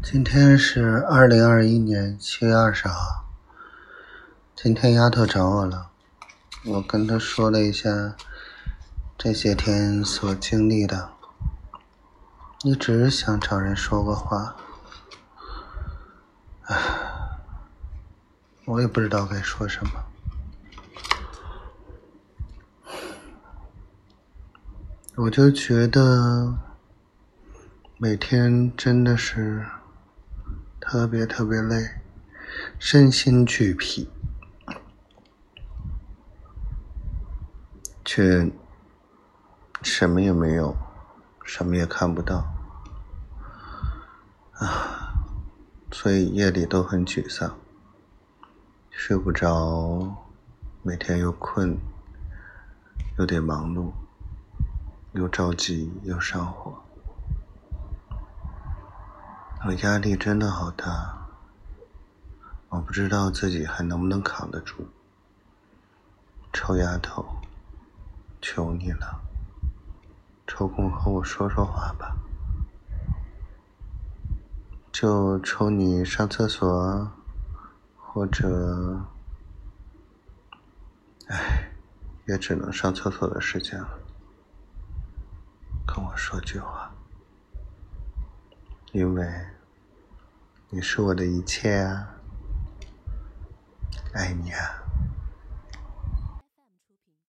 今天是二零二一年七月二十号。今天丫头找我了，我跟她说了一下这些天所经历的，一直想找人说个话，唉，我也不知道该说什么。我就觉得每天真的是特别特别累，身心俱疲。却什么也没有，什么也看不到，啊，所以夜里都很沮丧，睡不着，每天又困，有点忙碌，又着急又上火，我压力真的好大，我不知道自己还能不能扛得住，臭丫头。求你了，抽空和我说说话吧。就抽你上厕所，或者，哎，也只能上厕所的时间了。跟我说句话，因为你是我的一切啊，爱你啊。